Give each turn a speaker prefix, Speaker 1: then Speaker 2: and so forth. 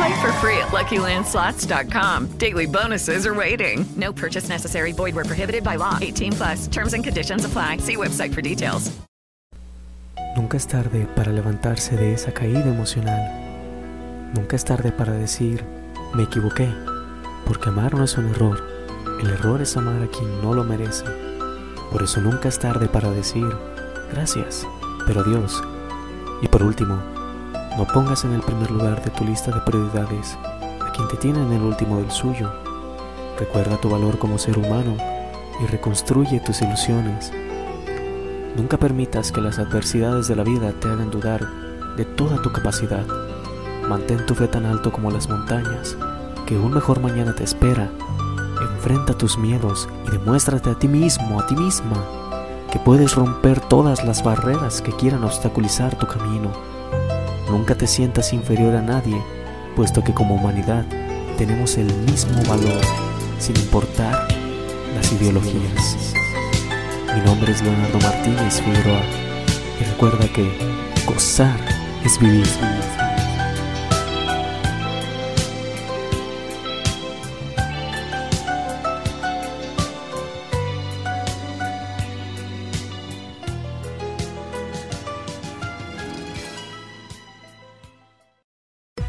Speaker 1: Play for free at LuckyLandSlots.com. Daily bonuses are waiting. No purchase necessary. Void where prohibited by law. 18 plus. Terms and conditions apply. See website for details.
Speaker 2: Nunca es tarde para levantarse de esa caída emocional. Nunca es tarde para decir, me equivoqué. Porque amar no es un error. El error es amar a quien no lo merece. Por eso nunca es tarde para decir, gracias, pero Dios. Y por último, no pongas en el primer lugar de tu lista de prioridades a quien te tiene en el último del suyo. Recuerda tu valor como ser humano y reconstruye tus ilusiones. Nunca permitas que las adversidades de la vida te hagan dudar de toda tu capacidad. Mantén tu fe tan alto como las montañas, que un mejor mañana te espera. Enfrenta tus miedos y demuéstrate a ti mismo, a ti misma, que puedes romper todas las barreras que quieran obstaculizar tu camino. Nunca te sientas inferior a nadie, puesto que como humanidad tenemos el mismo valor, sin importar las ideologías. Mi nombre es Leonardo Martínez Figueroa y recuerda que gozar es vivir.